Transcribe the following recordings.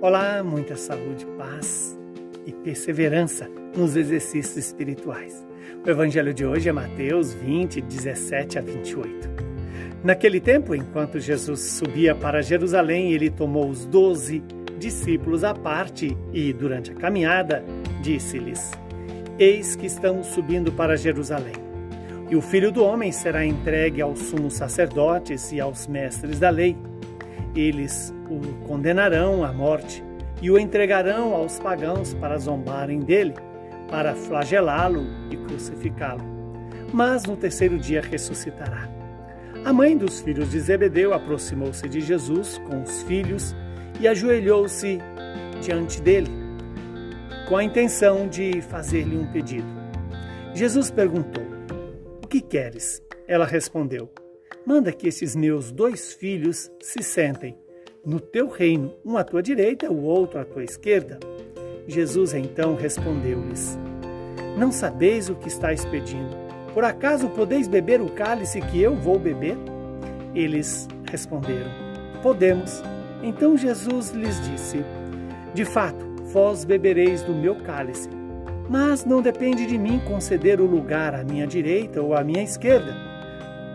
Olá, muita saúde, paz e perseverança nos exercícios espirituais. O evangelho de hoje é Mateus 20, 17 a 28. Naquele tempo, enquanto Jesus subia para Jerusalém, ele tomou os doze discípulos à parte e, durante a caminhada, disse-lhes: Eis que estamos subindo para Jerusalém. E o filho do homem será entregue aos sumos sacerdotes e aos mestres da lei eles o condenarão à morte e o entregarão aos pagãos para zombarem dele, para flagelá-lo e crucificá-lo. Mas no terceiro dia ressuscitará. A mãe dos filhos de Zebedeu aproximou-se de Jesus com os filhos e ajoelhou-se diante dele, com a intenção de fazer-lhe um pedido. Jesus perguntou: O que queres? Ela respondeu: Manda que esses meus dois filhos se sentem no teu reino, um à tua direita, o outro à tua esquerda. Jesus então respondeu-lhes: Não sabeis o que estáis pedindo. Por acaso podeis beber o cálice que eu vou beber? Eles responderam: Podemos. Então Jesus lhes disse: De fato, vós bebereis do meu cálice, mas não depende de mim conceder o lugar à minha direita ou à minha esquerda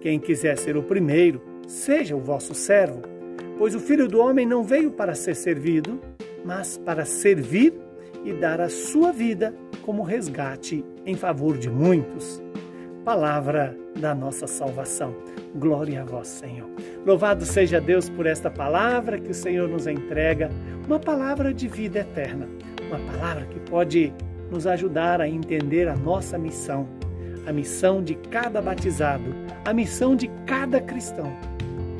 Quem quiser ser o primeiro, seja o vosso servo, pois o filho do homem não veio para ser servido, mas para servir e dar a sua vida como resgate em favor de muitos. Palavra da nossa salvação. Glória a vós, Senhor. Louvado seja Deus por esta palavra que o Senhor nos entrega, uma palavra de vida eterna, uma palavra que pode nos ajudar a entender a nossa missão a missão de cada batizado, a missão de cada cristão,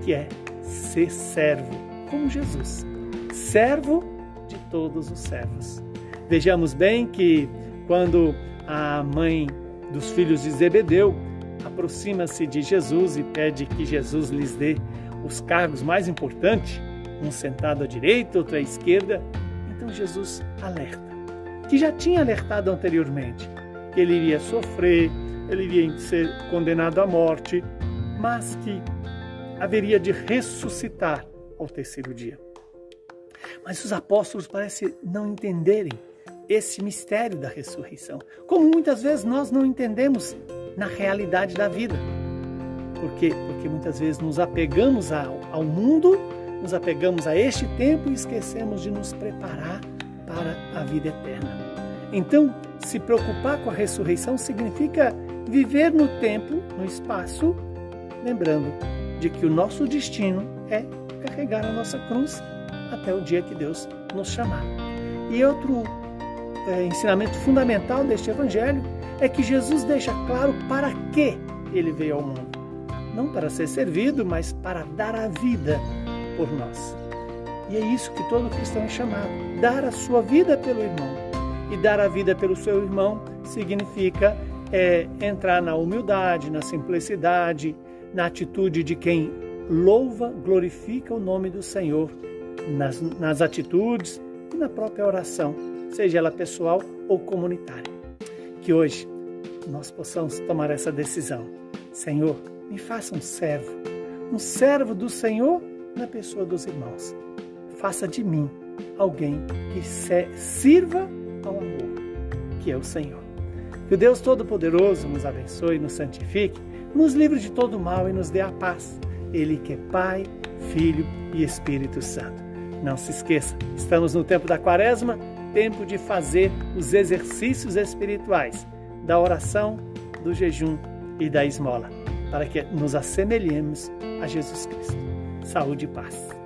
que é ser servo, como Jesus, servo de todos os servos. Vejamos bem que quando a mãe dos filhos de Zebedeu aproxima-se de Jesus e pede que Jesus lhes dê os cargos mais importantes, um sentado à direita, outro à esquerda, então Jesus alerta, que já tinha alertado anteriormente, que ele iria sofrer, ele iria ser condenado à morte, mas que haveria de ressuscitar ao terceiro dia. Mas os apóstolos parecem não entenderem esse mistério da ressurreição, como muitas vezes nós não entendemos na realidade da vida. Por quê? Porque muitas vezes nos apegamos ao, ao mundo, nos apegamos a este tempo e esquecemos de nos preparar para a vida eterna. Então, se preocupar com a ressurreição significa viver no tempo, no espaço, lembrando de que o nosso destino é carregar a nossa cruz até o dia que Deus nos chamar. E outro é, ensinamento fundamental deste evangelho é que Jesus deixa claro para que ele veio ao mundo. Não para ser servido, mas para dar a vida por nós. E é isso que todo cristão é chamado: dar a sua vida pelo irmão. E dar a vida pelo seu irmão significa é entrar na humildade, na simplicidade, na atitude de quem louva, glorifica o nome do Senhor nas, nas atitudes e na própria oração, seja ela pessoal ou comunitária. Que hoje nós possamos tomar essa decisão. Senhor, me faça um servo, um servo do Senhor na pessoa dos irmãos. Faça de mim alguém que sirva ao amor, que é o Senhor. Que o Deus Todo-Poderoso nos abençoe, nos santifique, nos livre de todo mal e nos dê a paz. Ele que é Pai, Filho e Espírito Santo. Não se esqueça, estamos no tempo da quaresma, tempo de fazer os exercícios espirituais da oração, do jejum e da esmola, para que nos assemelhemos a Jesus Cristo. Saúde e paz.